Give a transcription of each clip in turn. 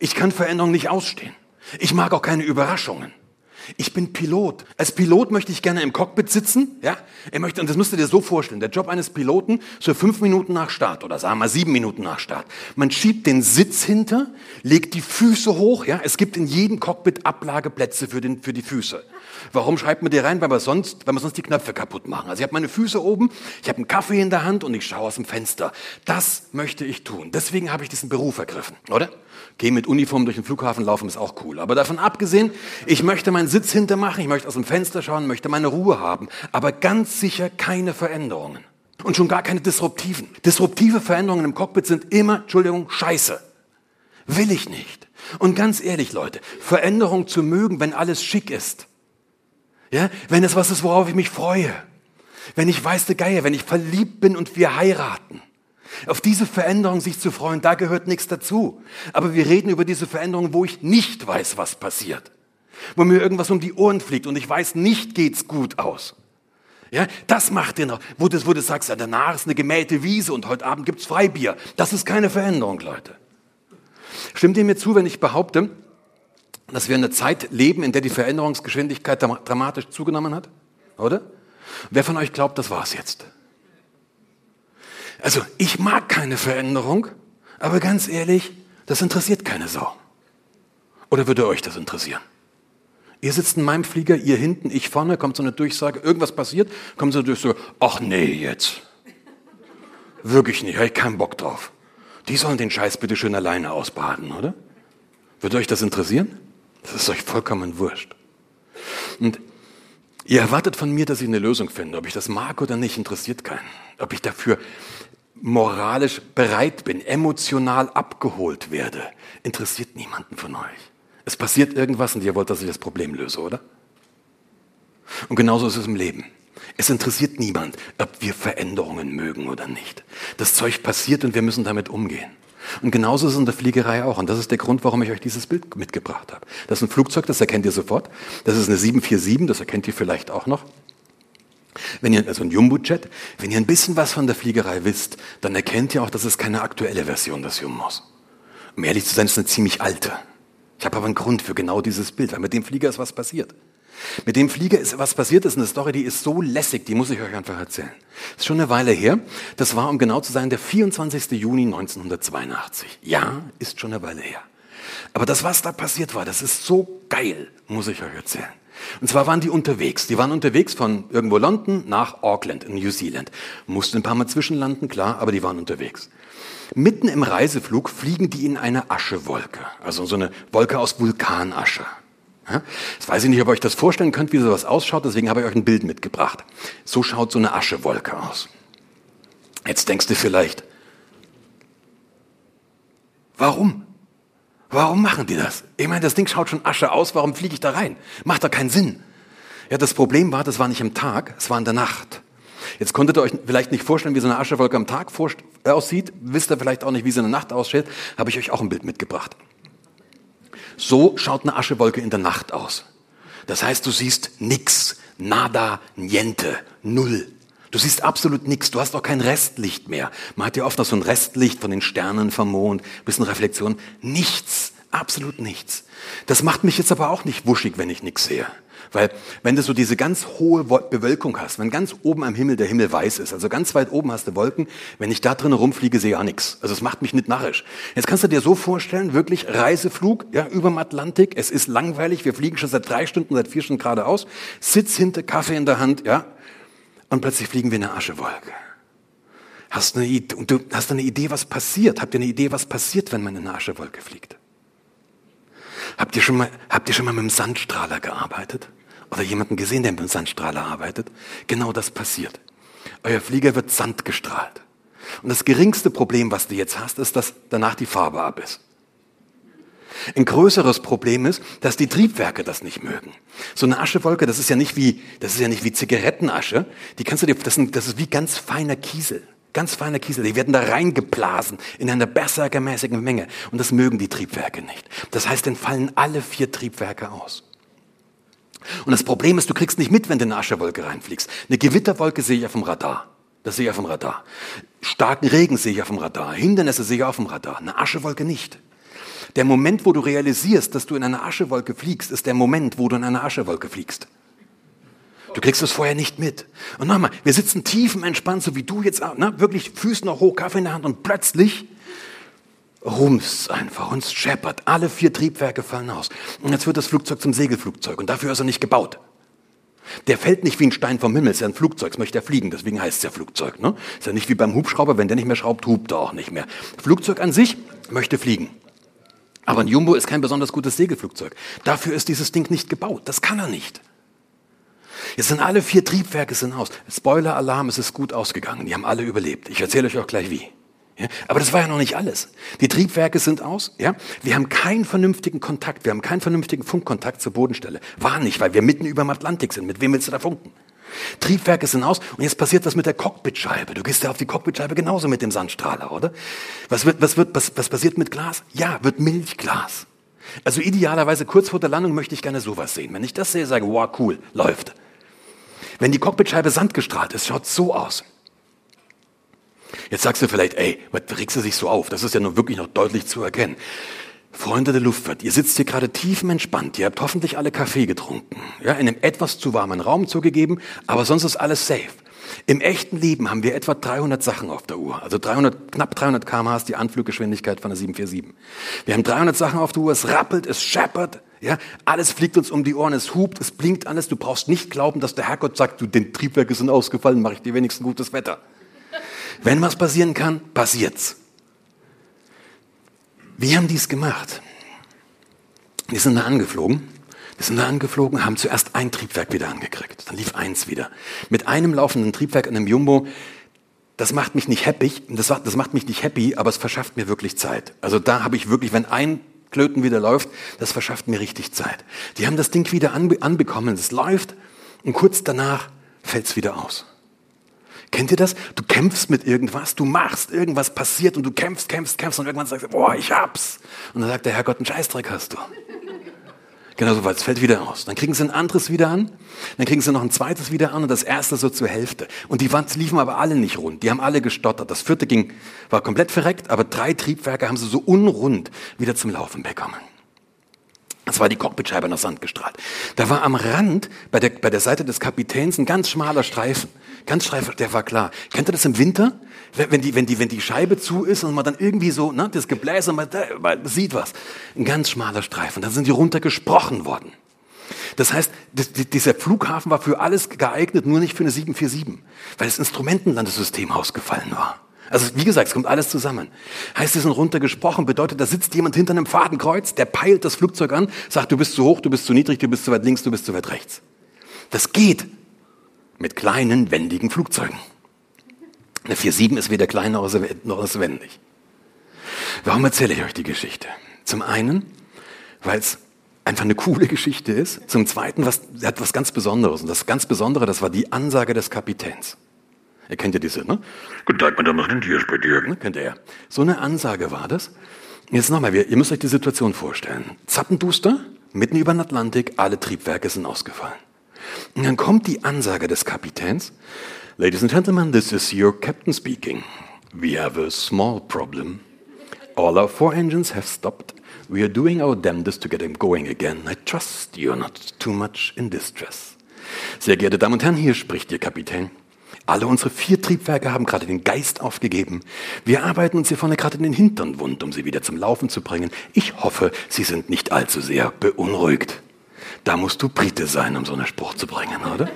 Ich kann Veränderungen nicht ausstehen. Ich mag auch keine Überraschungen. Ich bin Pilot. Als Pilot möchte ich gerne im Cockpit sitzen. Ja, er möchte, und das müsst ihr dir so vorstellen. Der Job eines Piloten so fünf Minuten nach Start oder sagen wir sieben Minuten nach Start. Man schiebt den Sitz hinter, legt die Füße hoch. Ja, es gibt in jedem Cockpit Ablageplätze für, den, für die Füße. Warum schreibt man die rein? Weil wir sonst, weil wir sonst die Knöpfe kaputt machen. Also ich habe meine Füße oben, ich habe einen Kaffee in der Hand und ich schaue aus dem Fenster. Das möchte ich tun. Deswegen habe ich diesen Beruf ergriffen, oder? Geh mit Uniform durch den Flughafen laufen ist auch cool. Aber davon abgesehen, ich möchte meinen Sitz hintermachen, ich möchte aus dem Fenster schauen, möchte meine Ruhe haben. Aber ganz sicher keine Veränderungen. Und schon gar keine disruptiven. Disruptive Veränderungen im Cockpit sind immer, Entschuldigung, scheiße. Will ich nicht. Und ganz ehrlich, Leute, Veränderung zu mögen, wenn alles schick ist. Ja, wenn es was ist, worauf ich mich freue. Wenn ich weiß, der Geier, wenn ich verliebt bin und wir heiraten. Auf diese Veränderung sich zu freuen, da gehört nichts dazu. Aber wir reden über diese Veränderung, wo ich nicht weiß, was passiert. Wo mir irgendwas um die Ohren fliegt und ich weiß, nicht geht's gut aus. Ja, das macht den, wo du, wo du sagst, ja, danach ist eine gemähte Wiese und heute Abend gibt's Freibier. Das ist keine Veränderung, Leute. Stimmt ihr mir zu, wenn ich behaupte, dass wir in einer Zeit leben, in der die Veränderungsgeschwindigkeit dramatisch zugenommen hat? Oder? Wer von euch glaubt, das war's jetzt? Also ich mag keine Veränderung, aber ganz ehrlich, das interessiert keine Sau. Oder würde euch das interessieren? Ihr sitzt in meinem Flieger, ihr hinten, ich vorne, kommt so eine Durchsage, irgendwas passiert, kommt so eine Durchsage, ach nee, jetzt. Wirklich nicht, habe ich keinen Bock drauf. Die sollen den Scheiß bitte schön alleine ausbaden, oder? Würde euch das interessieren? Das ist euch vollkommen wurscht. Und ihr erwartet von mir, dass ich eine Lösung finde. Ob ich das mag oder nicht, interessiert keinen. Ob ich dafür moralisch bereit bin, emotional abgeholt werde, interessiert niemanden von euch. Es passiert irgendwas und ihr wollt, dass ich das Problem löse, oder? Und genauso ist es im Leben. Es interessiert niemand, ob wir Veränderungen mögen oder nicht. Das Zeug passiert und wir müssen damit umgehen. Und genauso ist es in der Fliegerei auch. Und das ist der Grund, warum ich euch dieses Bild mitgebracht habe. Das ist ein Flugzeug, das erkennt ihr sofort. Das ist eine 747, das erkennt ihr vielleicht auch noch. Wenn ihr, also ein Jumbo-Jet, wenn ihr ein bisschen was von der Fliegerei wisst, dann erkennt ihr auch, dass es keine aktuelle Version des Jumbos. Um ehrlich zu sein, ist es eine ziemlich alte. Ich habe aber einen Grund für genau dieses Bild, weil mit dem Flieger ist was passiert. Mit dem Flieger ist was passiert, ist eine Story, die ist so lässig, die muss ich euch einfach erzählen. Das ist schon eine Weile her. Das war, um genau zu sein, der 24. Juni 1982. Ja, ist schon eine Weile her. Aber das, was da passiert war, das ist so geil, muss ich euch erzählen. Und zwar waren die unterwegs. Die waren unterwegs von irgendwo London nach Auckland in New Zealand. Mussten ein paar Mal zwischenlanden, klar, aber die waren unterwegs. Mitten im Reiseflug fliegen die in eine Aschewolke, also so eine Wolke aus Vulkanasche. Jetzt weiß ich nicht, ob ihr euch das vorstellen könnt, wie sowas ausschaut, deswegen habe ich euch ein Bild mitgebracht. So schaut so eine Aschewolke aus. Jetzt denkst du vielleicht, warum? Warum machen die das? Ich meine, das Ding schaut schon Asche aus, warum fliege ich da rein? Macht doch keinen Sinn. Ja, das Problem war, das war nicht im Tag, es war in der Nacht. Jetzt konntet ihr euch vielleicht nicht vorstellen, wie so eine Aschewolke am Tag aussieht. Wisst ihr vielleicht auch nicht, wie sie in der Nacht aussieht. Habe ich euch auch ein Bild mitgebracht. So schaut eine Aschewolke in der Nacht aus. Das heißt, du siehst nix, nada, niente, null. Du siehst absolut nichts, du hast auch kein Restlicht mehr. Man hat ja oft noch so ein Restlicht von den Sternen vom Mond, bisschen Reflexion. Nichts, absolut nichts. Das macht mich jetzt aber auch nicht wuschig, wenn ich nichts sehe. Weil wenn du so diese ganz hohe Bewölkung hast, wenn ganz oben am Himmel der Himmel weiß ist, also ganz weit oben hast du Wolken, wenn ich da drin rumfliege, sehe ich auch nichts. Also es macht mich nicht narrisch. Jetzt kannst du dir so vorstellen, wirklich Reiseflug ja, über dem Atlantik, es ist langweilig, wir fliegen schon seit drei Stunden, seit vier Stunden geradeaus, Sitz hinter, Kaffee in der Hand, ja, und plötzlich fliegen wir in eine Aschewolke. Hast du eine Idee, und du hast eine Idee, was passiert? Habt ihr eine Idee, was passiert, wenn man in eine Aschewolke fliegt? Habt ihr schon mal, habt ihr schon mal mit einem Sandstrahler gearbeitet? Oder jemanden gesehen, der mit einem Sandstrahler arbeitet? Genau das passiert. Euer Flieger wird Sand gestrahlt. Und das geringste Problem, was du jetzt hast, ist, dass danach die Farbe ab ist. Ein größeres Problem ist, dass die Triebwerke das nicht mögen. So eine Aschewolke, das ist ja nicht wie, das ist ja nicht wie Zigarettenasche. Die kannst du dir, das, das ist wie ganz feiner Kiesel. Ganz feiner Kiesel. Die werden da reingeblasen in einer berserkermäßigen Menge. Und das mögen die Triebwerke nicht. Das heißt, dann fallen alle vier Triebwerke aus. Und das Problem ist, du kriegst nicht mit, wenn du in eine Aschewolke reinfliegst. Eine Gewitterwolke sehe ich auf dem Radar. Das sehe ich auf dem Radar. Starken Regen sehe ich auf dem Radar. Hindernisse sehe ich auf dem Radar. Eine Aschewolke nicht. Der Moment, wo du realisierst, dass du in einer Aschewolke fliegst, ist der Moment, wo du in einer Aschewolke fliegst. Du kriegst es vorher nicht mit. Und nochmal, wir sitzen tiefenentspannt, so wie du jetzt, ne, wirklich Füße noch hoch, Kaffee in der Hand und plötzlich rums einfach und scheppert. Alle vier Triebwerke fallen aus. Und jetzt wird das Flugzeug zum Segelflugzeug und dafür ist er nicht gebaut. Der fällt nicht wie ein Stein vom Himmel, ist ja ein Flugzeug, es möchte er fliegen, deswegen heißt es ja Flugzeug. Ne? Ist ja nicht wie beim Hubschrauber, wenn der nicht mehr schraubt, hupt er auch nicht mehr. Flugzeug an sich möchte fliegen. Aber ein Jumbo ist kein besonders gutes Segelflugzeug. Dafür ist dieses Ding nicht gebaut. Das kann er nicht. Jetzt sind alle vier Triebwerke sind aus. Spoiler-Alarm, es ist gut ausgegangen. Die haben alle überlebt. Ich erzähle euch auch gleich wie. Ja, aber das war ja noch nicht alles. Die Triebwerke sind aus. Ja? Wir haben keinen vernünftigen Kontakt. Wir haben keinen vernünftigen Funkkontakt zur Bodenstelle. War nicht, weil wir mitten über dem Atlantik sind. Mit wem willst du da funken? Triebwerke sind aus und jetzt passiert was mit der Cockpitscheibe. Du gehst ja auf die Cockpitscheibe genauso mit dem Sandstrahler, oder? Was, wird, was, wird, was, was passiert mit Glas? Ja, wird Milchglas. Also idealerweise kurz vor der Landung möchte ich gerne sowas sehen. Wenn ich das sehe, sage wow, cool, läuft. Wenn die Cockpitscheibe sandgestrahlt ist, schaut so aus. Jetzt sagst du vielleicht, ey, was regst du sich so auf? Das ist ja nun wirklich noch deutlich zu erkennen. Freunde der Luftfahrt, ihr sitzt hier gerade tiefenentspannt, ihr habt hoffentlich alle Kaffee getrunken, ja, in einem etwas zu warmen Raum zugegeben, aber sonst ist alles safe. Im echten Leben haben wir etwa 300 Sachen auf der Uhr, also 300, knapp 300 km/h ist die Anfluggeschwindigkeit von der 747. Wir haben 300 Sachen auf der Uhr, es rappelt, es scheppert, ja, alles fliegt uns um die Ohren, es hupt, es blinkt alles. Du brauchst nicht glauben, dass der Herrgott sagt, du, den Triebwerke sind ausgefallen, mache ich dir wenigstens gutes Wetter. Wenn was passieren kann, passiert's. Wie haben die es gemacht? Die sind da angeflogen. Die sind da angeflogen, haben zuerst ein Triebwerk wieder angekriegt. Dann lief eins wieder. Mit einem laufenden Triebwerk in einem Jumbo, das macht mich nicht happy, das macht mich nicht happy, aber es verschafft mir wirklich Zeit. Also da habe ich wirklich, wenn ein Klöten wieder läuft, das verschafft mir richtig Zeit. Die haben das Ding wieder anbe anbekommen, es läuft und kurz danach fällt es wieder aus. Kennt ihr das? Du kämpfst mit irgendwas, du machst, irgendwas passiert und du kämpfst, kämpfst, kämpfst und irgendwann sagst du, boah, ich hab's. Und dann sagt der Herrgott, einen Scheißdreck hast du. Genau so, weil es fällt wieder aus. Dann kriegen sie ein anderes wieder an, dann kriegen sie noch ein zweites wieder an und das erste so zur Hälfte. Und die liefen aber alle nicht rund, die haben alle gestottert. Das vierte ging, war komplett verreckt, aber drei Triebwerke haben sie so unrund wieder zum Laufen bekommen. Das war die Cockpitscheibe nach Sand gestrahlt. Da war am Rand, bei der, bei der Seite des Kapitäns, ein ganz schmaler Streifen. Ganz Streifen, der war klar. Kennt ihr das im Winter? Wenn die, wenn die, wenn die Scheibe zu ist und man dann irgendwie so, ne, das Gebläse, man, man sieht was. Ein ganz schmaler Streifen. Dann sind die runtergesprochen worden. Das heißt, dieser Flughafen war für alles geeignet, nur nicht für eine 747, weil das Instrumentenlandesystem ausgefallen war. Also wie gesagt, es kommt alles zusammen. Heißt, sie sind runtergesprochen, bedeutet, da sitzt jemand hinter einem Fadenkreuz, der peilt das Flugzeug an, sagt, du bist zu hoch, du bist zu niedrig, du bist zu weit links, du bist zu weit rechts. Das geht mit kleinen, wendigen Flugzeugen. Eine 4.7 ist weder klein noch ist wendig. Warum erzähle ich euch die Geschichte? Zum einen, weil es einfach eine coole Geschichte ist. Zum zweiten, was, hat was ganz Besonderes. Und das ganz Besondere, das war die Ansage des Kapitäns. Ihr kennt ja diese, ne? Guten Tag, meine Damen und Herren, hier spricht ihr. Ne? Kennt ihr ja. So eine Ansage war das. Jetzt nochmal, ihr müsst euch die Situation vorstellen. Zappenduster, mitten über den Atlantik, alle Triebwerke sind ausgefallen. Und dann kommt die Ansage des Kapitäns. Ladies and gentlemen, this is your captain speaking. We have a small problem. All our four engines have stopped. We are doing our damnedest to get them going again. I trust you are not too much in distress. Sehr geehrte Damen und Herren, hier spricht Ihr Kapitän. Alle unsere vier Triebwerke haben gerade den Geist aufgegeben. Wir arbeiten uns hier vorne gerade in den Hintern wund, um sie wieder zum Laufen zu bringen. Ich hoffe, Sie sind nicht allzu sehr beunruhigt. Da musst du Brite sein, um so einen Spruch zu bringen, oder?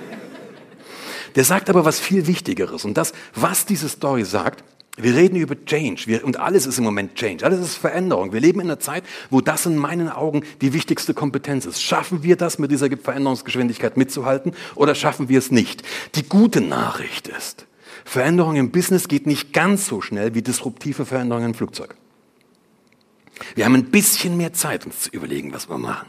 Der sagt aber was viel Wichtigeres. Und das, was diese Story sagt, wir reden über Change wir, und alles ist im Moment Change, alles ist Veränderung. Wir leben in einer Zeit, wo das in meinen Augen die wichtigste Kompetenz ist. Schaffen wir das, mit dieser Veränderungsgeschwindigkeit mitzuhalten oder schaffen wir es nicht? Die gute Nachricht ist, Veränderung im Business geht nicht ganz so schnell wie disruptive Veränderungen im Flugzeug. Wir haben ein bisschen mehr Zeit, uns zu überlegen, was wir machen.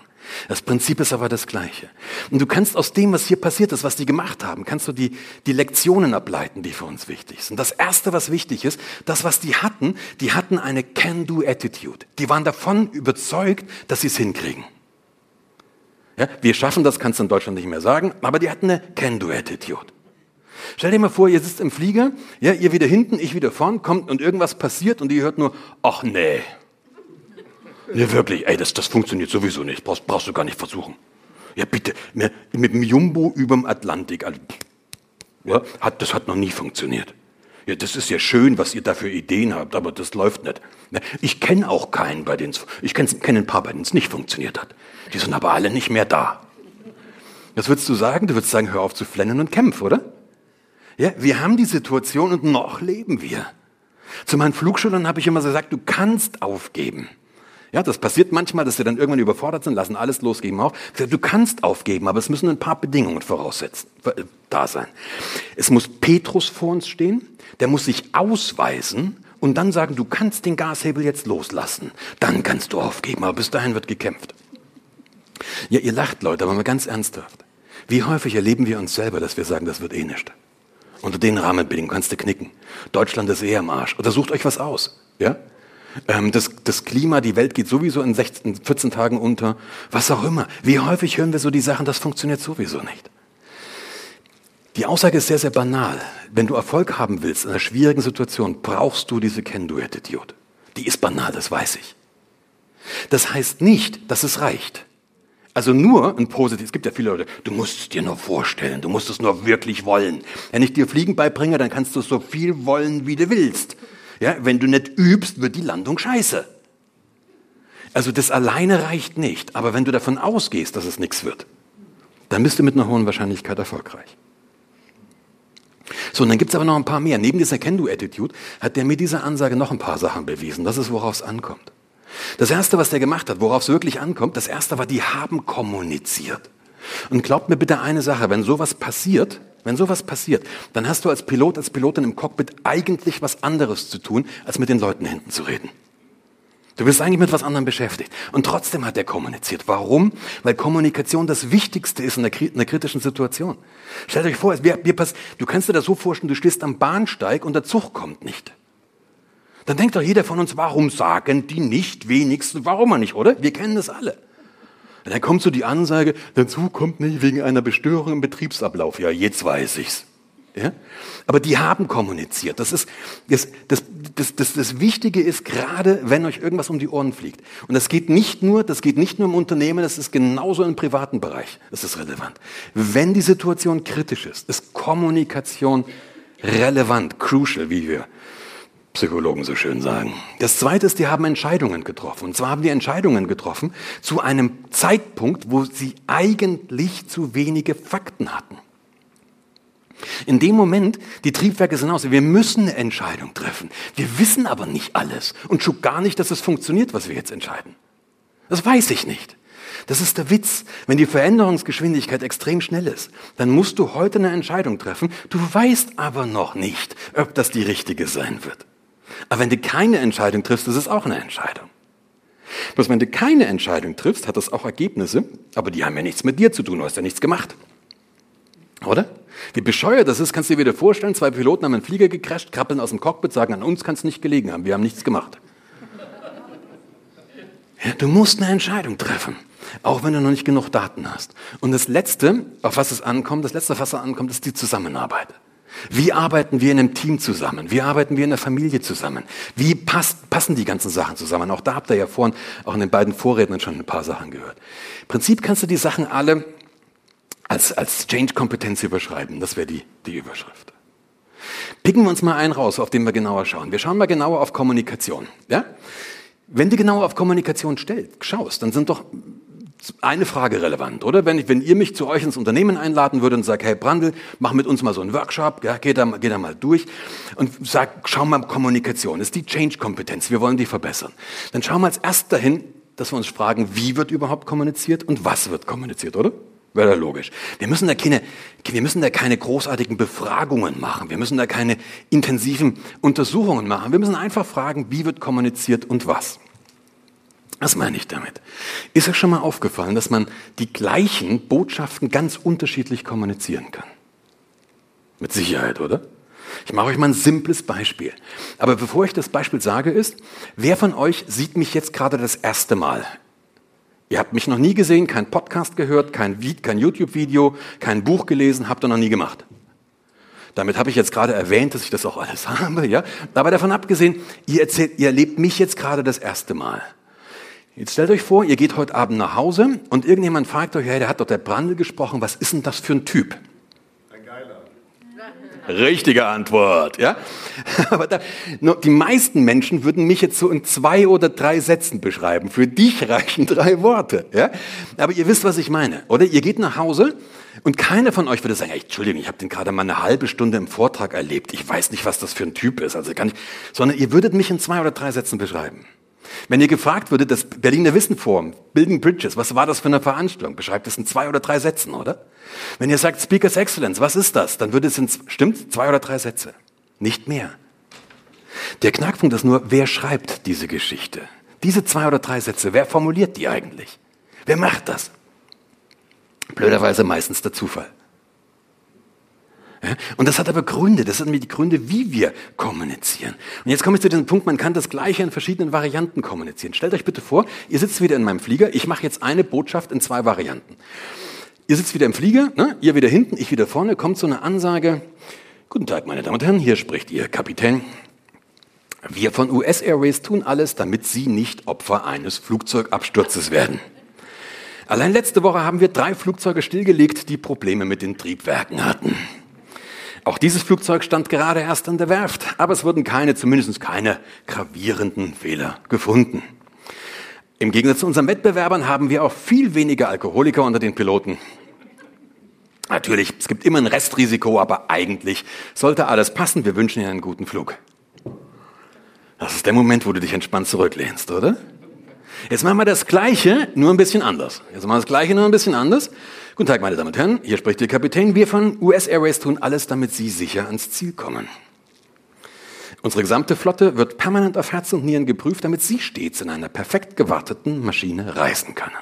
Das Prinzip ist aber das gleiche. Und du kannst aus dem, was hier passiert ist, was die gemacht haben, kannst du die, die Lektionen ableiten, die für uns wichtig sind. Das Erste, was wichtig ist, das, was die hatten, die hatten eine Can-Do-Attitude. Die waren davon überzeugt, dass sie es hinkriegen. Ja, wir schaffen das, kannst du in Deutschland nicht mehr sagen, aber die hatten eine Can-Do-Attitude. Stell dir mal vor, ihr sitzt im Flieger, ja, ihr wieder hinten, ich wieder vorn, kommt und irgendwas passiert und ihr hört nur, ach nee. Ja, wirklich, ey, das, das funktioniert sowieso nicht, brauchst, brauchst du gar nicht versuchen. Ja, bitte, mit, mit dem Jumbo überm Atlantik, also, ja, hat, das hat noch nie funktioniert. Ja, das ist ja schön, was ihr da für Ideen habt, aber das läuft nicht. Ich kenne auch keinen, bei denen ich kenne kenn ein paar, bei denen es nicht funktioniert hat. Die sind aber alle nicht mehr da. Was würdest du sagen? Du würdest sagen, hör auf zu flennen und kämpf, oder? Ja, wir haben die Situation und noch leben wir. Zu meinen Flugschülern habe ich immer gesagt, du kannst aufgeben. Ja, das passiert manchmal, dass sie dann irgendwann überfordert sind, lassen alles los, geben auf. Du kannst aufgeben, aber es müssen ein paar Bedingungen voraussetzen, äh, da sein. Es muss Petrus vor uns stehen, der muss sich ausweisen und dann sagen, du kannst den Gashebel jetzt loslassen. Dann kannst du aufgeben, aber bis dahin wird gekämpft. Ja, ihr lacht, Leute, aber mal ganz ernsthaft. Wie häufig erleben wir uns selber, dass wir sagen, das wird eh nicht. Unter den Rahmenbedingungen kannst du knicken. Deutschland ist eh am Arsch. Oder sucht euch was aus. Ja? Ähm, das, das Klima, die Welt geht sowieso in 16, 14 Tagen unter. Was auch immer. Wie häufig hören wir so die Sachen, das funktioniert sowieso nicht. Die Aussage ist sehr, sehr banal. Wenn du Erfolg haben willst in einer schwierigen Situation, brauchst du diese Can-Do-Attitude. Die ist banal, das weiß ich. Das heißt nicht, dass es reicht. Also nur ein positives, es gibt ja viele Leute, du musst es dir nur vorstellen, du musst es nur wirklich wollen. Wenn ich dir Fliegen beibringe, dann kannst du so viel wollen, wie du willst. Ja, wenn du nicht übst, wird die Landung scheiße. Also das alleine reicht nicht. Aber wenn du davon ausgehst, dass es nichts wird, dann bist du mit einer hohen Wahrscheinlichkeit erfolgreich. So, und dann gibt's aber noch ein paar mehr. Neben dieser Can-Do-Attitude hat der mit dieser Ansage noch ein paar Sachen bewiesen. Das ist, worauf es ankommt. Das Erste, was der gemacht hat, worauf es wirklich ankommt, das Erste war, die haben kommuniziert. Und glaubt mir bitte eine Sache, wenn sowas passiert, wenn sowas passiert, dann hast du als Pilot, als Pilotin im Cockpit eigentlich was anderes zu tun, als mit den Leuten hinten zu reden. Du bist eigentlich mit was anderem beschäftigt. Und trotzdem hat er kommuniziert. Warum? Weil Kommunikation das Wichtigste ist in einer, in einer kritischen Situation. Stellt euch vor, wir, wir pass, du kannst dir das so vorstellen, du stehst am Bahnsteig und der Zug kommt nicht. Dann denkt doch jeder von uns, warum sagen die nicht wenigstens, warum nicht, oder? Wir kennen das alle. Und dann kommt so die Ansage, der Zug kommt nicht wegen einer Bestörung im Betriebsablauf. Ja, jetzt weiß ich's. Ja? Aber die haben kommuniziert. Das, ist, das, das, das, das, das Wichtige ist gerade, wenn euch irgendwas um die Ohren fliegt. Und das geht nicht nur, das geht nicht nur im Unternehmen, das ist genauso im privaten Bereich. Das ist relevant. Wenn die Situation kritisch ist, ist Kommunikation relevant, crucial, wie wir Psychologen so schön sagen. Das Zweite ist, die haben Entscheidungen getroffen. Und zwar haben die Entscheidungen getroffen zu einem Zeitpunkt, wo sie eigentlich zu wenige Fakten hatten. In dem Moment, die Triebwerke sind aus, wir müssen eine Entscheidung treffen. Wir wissen aber nicht alles und schon gar nicht, dass es funktioniert, was wir jetzt entscheiden. Das weiß ich nicht. Das ist der Witz. Wenn die Veränderungsgeschwindigkeit extrem schnell ist, dann musst du heute eine Entscheidung treffen. Du weißt aber noch nicht, ob das die richtige sein wird. Aber wenn du keine Entscheidung triffst, ist es auch eine Entscheidung. Bloß wenn du keine Entscheidung triffst, hat das auch Ergebnisse, aber die haben ja nichts mit dir zu tun, du hast ja nichts gemacht. Oder? Wie bescheuert das ist, kannst du dir wieder vorstellen, zwei Piloten haben einen Flieger gecrasht, krabbeln aus dem Cockpit, sagen, an uns kann es nicht gelegen haben, wir haben nichts gemacht. Ja, du musst eine Entscheidung treffen, auch wenn du noch nicht genug Daten hast. Und das Letzte, auf was es ankommt, das Letzte, was es ankommt, ist die Zusammenarbeit. Wie arbeiten wir in einem Team zusammen? Wie arbeiten wir in der Familie zusammen? Wie passt, passen die ganzen Sachen zusammen? Auch da habt ihr ja vorhin auch in den beiden Vorrednern schon ein paar Sachen gehört. Im Prinzip kannst du die Sachen alle als, als Change-Kompetenz überschreiben. Das wäre die, die Überschrift. Picken wir uns mal einen raus, auf den wir genauer schauen. Wir schauen mal genauer auf Kommunikation. Ja? Wenn du genauer auf Kommunikation stellst, schaust, dann sind doch eine Frage relevant, oder? Wenn, ich, wenn ihr mich zu euch ins Unternehmen einladen würdet und sagt, hey Brandl, mach mit uns mal so einen Workshop, ja, geh, da, geh da mal durch und sag, schau mal Kommunikation, ist die Change-Kompetenz, wir wollen die verbessern. Dann schauen wir als erst dahin, dass wir uns fragen, wie wird überhaupt kommuniziert und was wird kommuniziert, oder? Wäre logisch. Wir müssen da keine, wir müssen da keine großartigen Befragungen machen. Wir müssen da keine intensiven Untersuchungen machen. Wir müssen einfach fragen, wie wird kommuniziert und was. Was meine ich damit? Ist euch schon mal aufgefallen, dass man die gleichen Botschaften ganz unterschiedlich kommunizieren kann? Mit Sicherheit, oder? Ich mache euch mal ein simples Beispiel. Aber bevor ich das Beispiel sage, ist, wer von euch sieht mich jetzt gerade das erste Mal? Ihr habt mich noch nie gesehen, kein Podcast gehört, kein, kein YouTube-Video, kein Buch gelesen, habt ihr noch nie gemacht. Damit habe ich jetzt gerade erwähnt, dass ich das auch alles habe, ja. Aber davon abgesehen, ihr erzählt, ihr erlebt mich jetzt gerade das erste Mal. Jetzt stellt euch vor, ihr geht heute Abend nach Hause und irgendjemand fragt euch, hey, der hat doch der Brandl gesprochen, was ist denn das für ein Typ? Richtige Antwort, ja. Aber da, die meisten Menschen würden mich jetzt so in zwei oder drei Sätzen beschreiben. Für dich reichen drei Worte, ja. Aber ihr wisst, was ich meine, oder? Ihr geht nach Hause und keiner von euch würde sagen, hey, Entschuldigung, ich habe den gerade mal eine halbe Stunde im Vortrag erlebt. Ich weiß nicht, was das für ein Typ ist, also kann ich, sondern ihr würdet mich in zwei oder drei Sätzen beschreiben. Wenn ihr gefragt würdet, das Berliner Wissenforum, Building Bridges, was war das für eine Veranstaltung? Beschreibt es in zwei oder drei Sätzen, oder? Wenn ihr sagt Speakers Excellence, was ist das? Dann würde es in, stimmt, zwei oder drei Sätze. Nicht mehr. Der Knackpunkt ist nur, wer schreibt diese Geschichte? Diese zwei oder drei Sätze, wer formuliert die eigentlich? Wer macht das? Blöderweise meistens der Zufall. Und das hat aber Gründe, das sind die Gründe, wie wir kommunizieren. Und jetzt komme ich zu diesem Punkt, man kann das Gleiche in verschiedenen Varianten kommunizieren. Stellt euch bitte vor, ihr sitzt wieder in meinem Flieger, ich mache jetzt eine Botschaft in zwei Varianten. Ihr sitzt wieder im Flieger, ne? ihr wieder hinten, ich wieder vorne, kommt so eine Ansage, Guten Tag, meine Damen und Herren, hier spricht Ihr Kapitän. Wir von US Airways tun alles, damit Sie nicht Opfer eines Flugzeugabsturzes werden. Allein letzte Woche haben wir drei Flugzeuge stillgelegt, die Probleme mit den Triebwerken hatten. Auch dieses Flugzeug stand gerade erst an der Werft, aber es wurden keine, zumindest keine gravierenden Fehler gefunden. Im Gegensatz zu unseren Wettbewerbern haben wir auch viel weniger Alkoholiker unter den Piloten. Natürlich, es gibt immer ein Restrisiko, aber eigentlich sollte alles passen. Wir wünschen Ihnen einen guten Flug. Das ist der Moment, wo du dich entspannt zurücklehnst, oder? Jetzt machen wir das Gleiche, nur ein bisschen anders. Jetzt machen wir das Gleiche, nur ein bisschen anders. Guten Tag, meine Damen und Herren. Hier spricht Ihr Kapitän. Wir von US Airways tun alles, damit Sie sicher ans Ziel kommen. Unsere gesamte Flotte wird permanent auf Herz und Nieren geprüft, damit Sie stets in einer perfekt gewarteten Maschine reisen können.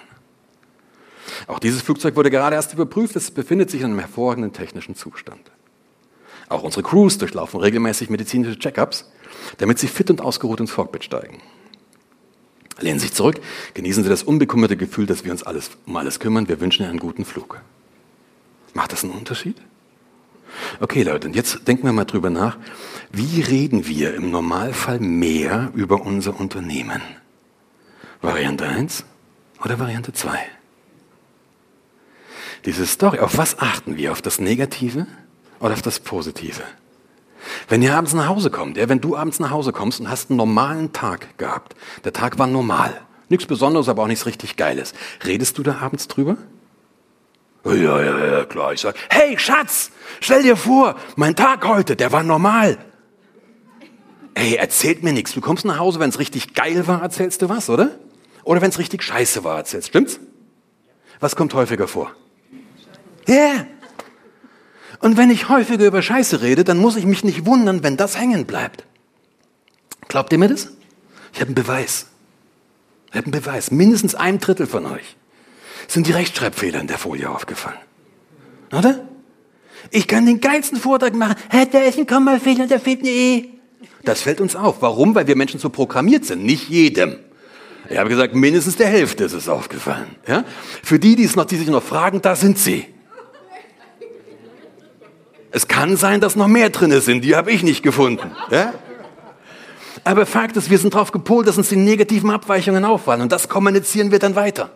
Auch dieses Flugzeug wurde gerade erst überprüft. Es befindet sich in einem hervorragenden technischen Zustand. Auch unsere Crews durchlaufen regelmäßig medizinische Check-ups, damit sie fit und ausgeruht ins Cockpit steigen. Lehnen Sie sich zurück, genießen Sie das unbekümmerte Gefühl, dass wir uns alles, um alles kümmern. Wir wünschen Ihnen einen guten Flug. Macht das einen Unterschied? Okay, Leute, und jetzt denken wir mal drüber nach. Wie reden wir im Normalfall mehr über unser Unternehmen? Variante 1 oder Variante 2? Diese Story, auf was achten wir? Auf das Negative oder auf das Positive? Wenn ihr abends nach Hause kommt, ja, wenn du abends nach Hause kommst und hast einen normalen Tag gehabt, der Tag war normal, nichts Besonderes, aber auch nichts richtig Geiles, redest du da abends drüber? Ja, ja, ja, klar. Ich sag, hey Schatz, stell dir vor, mein Tag heute, der war normal. Ey, erzählt mir nichts. Du kommst nach Hause, wenn es richtig geil war, erzählst du was, oder? Oder wenn es richtig scheiße war, erzählst. Stimmt's? Was kommt häufiger vor? Ja. Yeah. Und wenn ich häufiger über Scheiße rede, dann muss ich mich nicht wundern, wenn das hängen bleibt. Glaubt ihr mir das? Ich habe einen Beweis. Ich habe einen Beweis. Mindestens ein Drittel von euch sind die Rechtschreibfehler in der Folie aufgefallen. Oder? Ich kann den geilsten Vortrag machen. Hey, da ist ein Kommafehler, da fehlt ein E. Das fällt uns auf. Warum? Weil wir Menschen so programmiert sind. Nicht jedem. Ich habe gesagt, mindestens der Hälfte ist es aufgefallen. Ja? Für die, die, es noch, die sich noch fragen, da sind sie. Es kann sein, dass noch mehr drin sind, die habe ich nicht gefunden. Ja? Aber Fakt ist, wir sind darauf gepolt, dass uns die negativen Abweichungen auffallen und das kommunizieren wir dann weiter.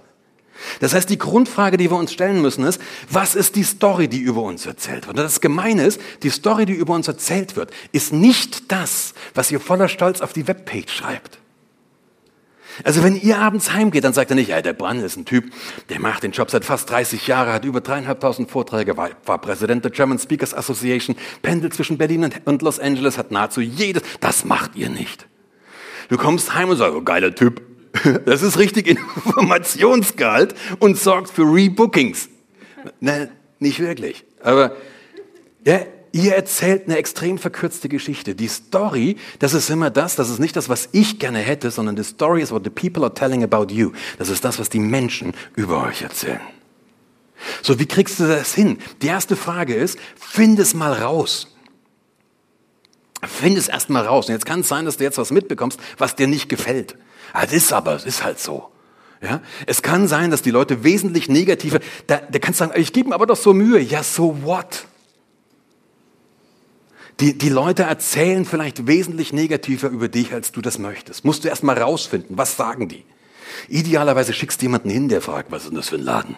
Das heißt, die Grundfrage, die wir uns stellen müssen, ist, was ist die Story, die über uns erzählt wird? Und das Gemeine ist, die Story, die über uns erzählt wird, ist nicht das, was ihr voller Stolz auf die Webpage schreibt. Also wenn ihr abends heimgeht, dann sagt er nicht, ja, der Brand ist ein Typ, der macht den Job seit fast 30 Jahren, hat über dreieinhalbtausend Vorträge, war, war Präsident der German Speakers Association, pendelt zwischen Berlin und Los Angeles, hat nahezu jedes, das macht ihr nicht. Du kommst heim und sagst, oh, geiler Typ. Das ist richtig Informationsgehalt und sorgt für Rebookings. Nein, nicht wirklich. Aber ja, ihr erzählt eine extrem verkürzte Geschichte. Die Story, das ist immer das, das ist nicht das, was ich gerne hätte, sondern the story is what the people are telling about you. Das ist das, was die Menschen über euch erzählen. So, wie kriegst du das hin? Die erste Frage ist, find es mal raus. Find es erst mal raus. Und jetzt kann es sein, dass du jetzt was mitbekommst, was dir nicht gefällt. Das ist aber, es ist halt so. Ja? Es kann sein, dass die Leute wesentlich negativer, da, da kannst du sagen, ich gebe mir aber doch so Mühe. Ja, so what? Die, die Leute erzählen vielleicht wesentlich negativer über dich, als du das möchtest. Musst du erst mal rausfinden, was sagen die? Idealerweise schickst du jemanden hin, der fragt, was ist denn das für ein Laden?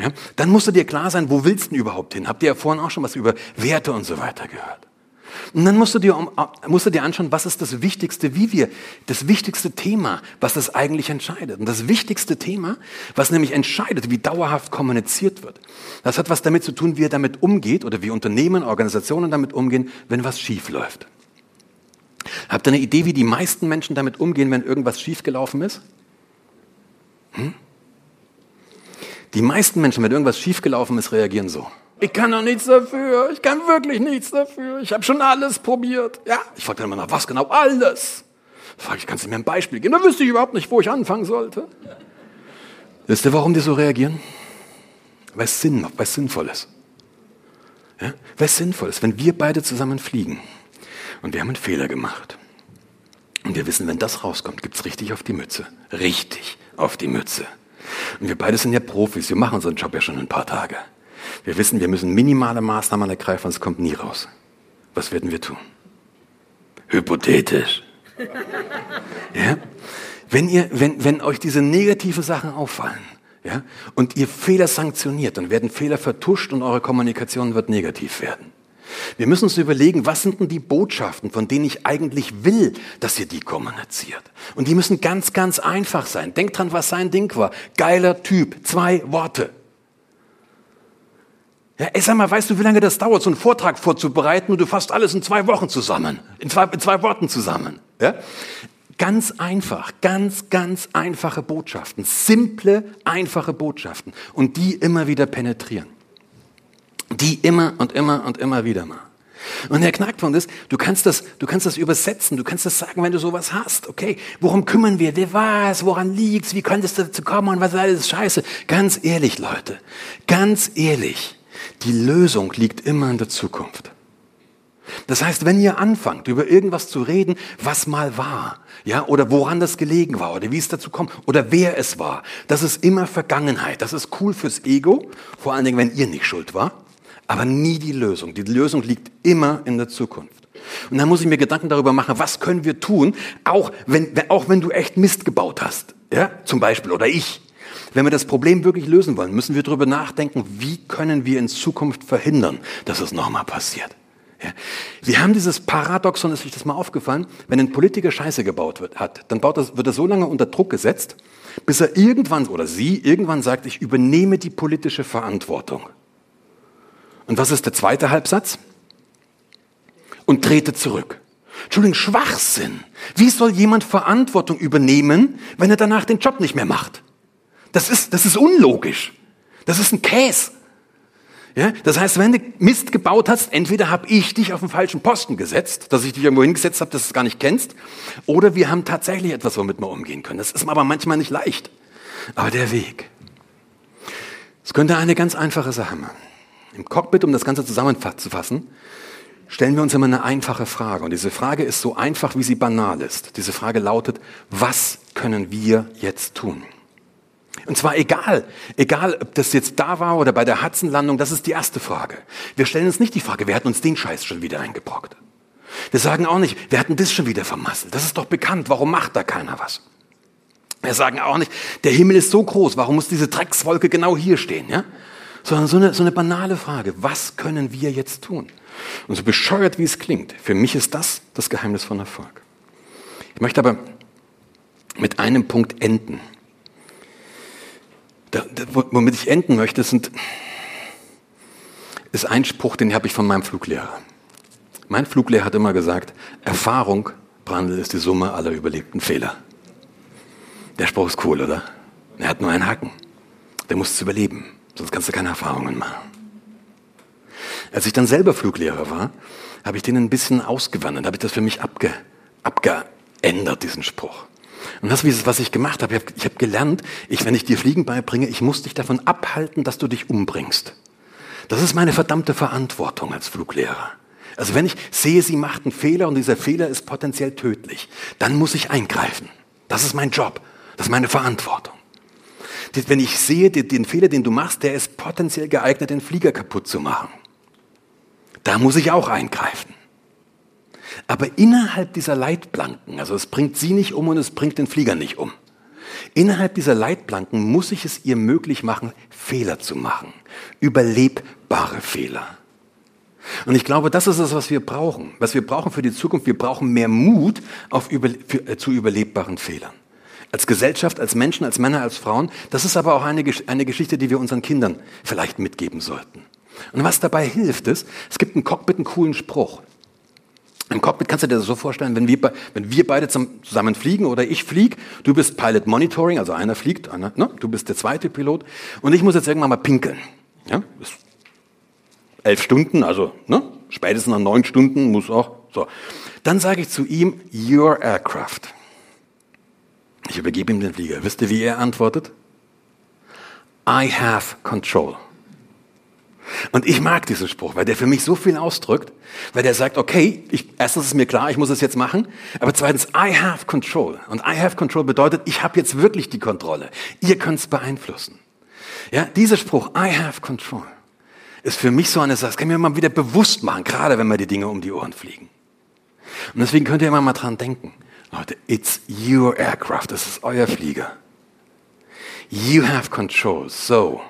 Ja? Dann musst du dir klar sein, wo willst du denn überhaupt hin? Habt ihr ja vorhin auch schon was über Werte und so weiter gehört? Und dann musst du, dir, musst du dir anschauen, was ist das Wichtigste, wie wir, das wichtigste Thema, was das eigentlich entscheidet. Und das wichtigste Thema, was nämlich entscheidet, wie dauerhaft kommuniziert wird, das hat was damit zu tun, wie er damit umgeht oder wie Unternehmen, Organisationen damit umgehen, wenn was schief läuft. Habt ihr eine Idee, wie die meisten Menschen damit umgehen, wenn irgendwas schiefgelaufen ist? Hm? Die meisten Menschen, wenn irgendwas schiefgelaufen ist, reagieren so. Ich kann doch nichts dafür. Ich kann wirklich nichts dafür. Ich habe schon alles probiert. Ja, ich frage dann immer nach, was genau? Alles. Frage ich, kannst du mir ein Beispiel geben? Dann wüsste ich überhaupt nicht, wo ich anfangen sollte. Wisst ihr, warum die so reagieren? Weil es Sinn macht, weil es sinnvoll ist. Ja? Weil es sinnvoll ist, wenn wir beide zusammen fliegen und wir haben einen Fehler gemacht und wir wissen, wenn das rauskommt, gibt es richtig auf die Mütze. Richtig auf die Mütze. Und wir beide sind ja Profis, wir machen unseren Job ja schon ein paar Tage. Wir wissen, wir müssen minimale Maßnahmen ergreifen, es kommt nie raus. Was werden wir tun? Hypothetisch. Ja? Wenn, ihr, wenn, wenn euch diese negativen Sachen auffallen ja, und ihr Fehler sanktioniert, dann werden Fehler vertuscht und eure Kommunikation wird negativ werden. Wir müssen uns überlegen, was sind denn die Botschaften, von denen ich eigentlich will, dass ihr die kommuniziert. Und die müssen ganz, ganz einfach sein. Denkt dran, was sein Ding war. Geiler Typ, zwei Worte. Ja, ich sag mal, weißt du, wie lange das dauert, so einen Vortrag vorzubereiten und du fasst alles in zwei Wochen zusammen, in zwei, in zwei Worten zusammen. Ja? Ganz einfach, ganz, ganz einfache Botschaften, simple, einfache Botschaften und die immer wieder penetrieren. Die immer und immer und immer wieder mal. Und der Knackpunkt ist, du kannst das, du kannst das übersetzen, du kannst das sagen, wenn du sowas hast. Okay, worum kümmern wir? Wer war es? Woran liegt's? Wie könnte es dazu kommen? Und was ist alles Scheiße? Ganz ehrlich, Leute, ganz ehrlich. Die Lösung liegt immer in der Zukunft. Das heißt, wenn ihr anfangt, über irgendwas zu reden, was mal war, ja, oder woran das gelegen war, oder wie es dazu kommt, oder wer es war, das ist immer Vergangenheit. Das ist cool fürs Ego, vor allen Dingen, wenn ihr nicht schuld war, aber nie die Lösung. Die Lösung liegt immer in der Zukunft. Und dann muss ich mir Gedanken darüber machen, was können wir tun, auch wenn, auch wenn du echt Mist gebaut hast, ja, zum Beispiel, oder ich. Wenn wir das Problem wirklich lösen wollen, müssen wir darüber nachdenken, wie können wir in Zukunft verhindern, dass es nochmal passiert. Ja. Wir haben dieses Paradoxon, ist euch das mal aufgefallen, wenn ein Politiker Scheiße gebaut wird, hat, dann baut das, wird er so lange unter Druck gesetzt, bis er irgendwann oder sie irgendwann sagt, ich übernehme die politische Verantwortung. Und was ist der zweite Halbsatz? Und trete zurück. Entschuldigung, Schwachsinn. Wie soll jemand Verantwortung übernehmen, wenn er danach den Job nicht mehr macht? Das ist, das ist unlogisch. Das ist ein Käse. Ja? Das heißt, wenn du Mist gebaut hast, entweder habe ich dich auf den falschen Posten gesetzt, dass ich dich irgendwo hingesetzt habe, dass du es gar nicht kennst, oder wir haben tatsächlich etwas, womit wir umgehen können. Das ist aber manchmal nicht leicht. Aber der Weg. Es könnte eine ganz einfache Sache machen. Im Cockpit, um das Ganze zusammenzufassen, stellen wir uns immer eine einfache Frage. Und diese Frage ist so einfach, wie sie banal ist. Diese Frage lautet, was können wir jetzt tun? Und zwar egal, egal ob das jetzt da war oder bei der Hudson-Landung, das ist die erste Frage. Wir stellen uns nicht die Frage, wer hat uns den Scheiß schon wieder eingebrockt? Wir sagen auch nicht, wer hat denn das schon wieder vermasselt? Das ist doch bekannt, warum macht da keiner was? Wir sagen auch nicht, der Himmel ist so groß, warum muss diese Dreckswolke genau hier stehen? Ja? Sondern so eine, so eine banale Frage, was können wir jetzt tun? Und so bescheuert wie es klingt, für mich ist das das Geheimnis von Erfolg. Ich möchte aber mit einem Punkt enden womit ich enden möchte, sind, ist ein Spruch, den habe ich von meinem Fluglehrer. Mein Fluglehrer hat immer gesagt, Erfahrung, Brandl, ist die Summe aller überlebten Fehler. Der Spruch ist cool, oder? Er hat nur einen Haken. Der muss es überleben, sonst kannst du keine Erfahrungen machen. Als ich dann selber Fluglehrer war, habe ich den ein bisschen ausgewandert, habe ich das für mich abge, abgeändert, diesen Spruch. Und das ist, was ich gemacht habe. Ich habe gelernt, ich, wenn ich dir Fliegen beibringe, ich muss dich davon abhalten, dass du dich umbringst. Das ist meine verdammte Verantwortung als Fluglehrer. Also wenn ich sehe, sie macht einen Fehler und dieser Fehler ist potenziell tödlich, dann muss ich eingreifen. Das ist mein Job. Das ist meine Verantwortung. Wenn ich sehe, den Fehler, den du machst, der ist potenziell geeignet, den Flieger kaputt zu machen. Da muss ich auch eingreifen. Aber innerhalb dieser Leitplanken, also es bringt sie nicht um und es bringt den Flieger nicht um. Innerhalb dieser Leitplanken muss ich es ihr möglich machen, Fehler zu machen. Überlebbare Fehler. Und ich glaube, das ist es, was wir brauchen. Was wir brauchen für die Zukunft. Wir brauchen mehr Mut auf über, für, äh, zu überlebbaren Fehlern. Als Gesellschaft, als Menschen, als Männer, als Frauen. Das ist aber auch eine, eine Geschichte, die wir unseren Kindern vielleicht mitgeben sollten. Und was dabei hilft, ist, es gibt im Cockpit einen coolen Spruch. Im Cockpit kannst du dir das so vorstellen, wenn wir, wenn wir beide zusammen fliegen oder ich fliege, du bist Pilot Monitoring, also einer fliegt, einer, ne? du bist der zweite Pilot und ich muss jetzt irgendwann mal pinkeln. Ja? elf Stunden, also ne? spätestens nach neun Stunden muss auch so. Dann sage ich zu ihm, your aircraft. Ich übergebe ihm den Flieger. Wisst ihr, wie er antwortet? I have control. Und ich mag diesen Spruch, weil der für mich so viel ausdrückt, weil der sagt, okay, ich, erstens ist mir klar, ich muss es jetzt machen, aber zweitens, I have control. Und I have control bedeutet, ich habe jetzt wirklich die Kontrolle. Ihr könnt es beeinflussen. Ja, dieser Spruch, I have control, ist für mich so eine Sache, das kann ich mir mal wieder bewusst machen, gerade wenn mir die Dinge um die Ohren fliegen. Und deswegen könnt ihr immer mal dran denken. Leute, it's your aircraft, das ist euer Flieger. You have control, so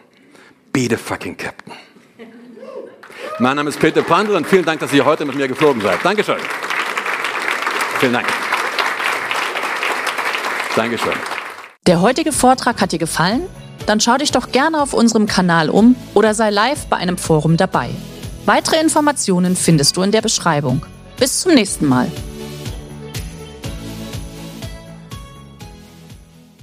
be the fucking captain. Mein Name ist Peter Pandl und vielen Dank, dass ihr heute mit mir geflogen seid. Dankeschön. Vielen Dank. Dankeschön. Der heutige Vortrag hat dir gefallen? Dann schau dich doch gerne auf unserem Kanal um oder sei live bei einem Forum dabei. Weitere Informationen findest du in der Beschreibung. Bis zum nächsten Mal.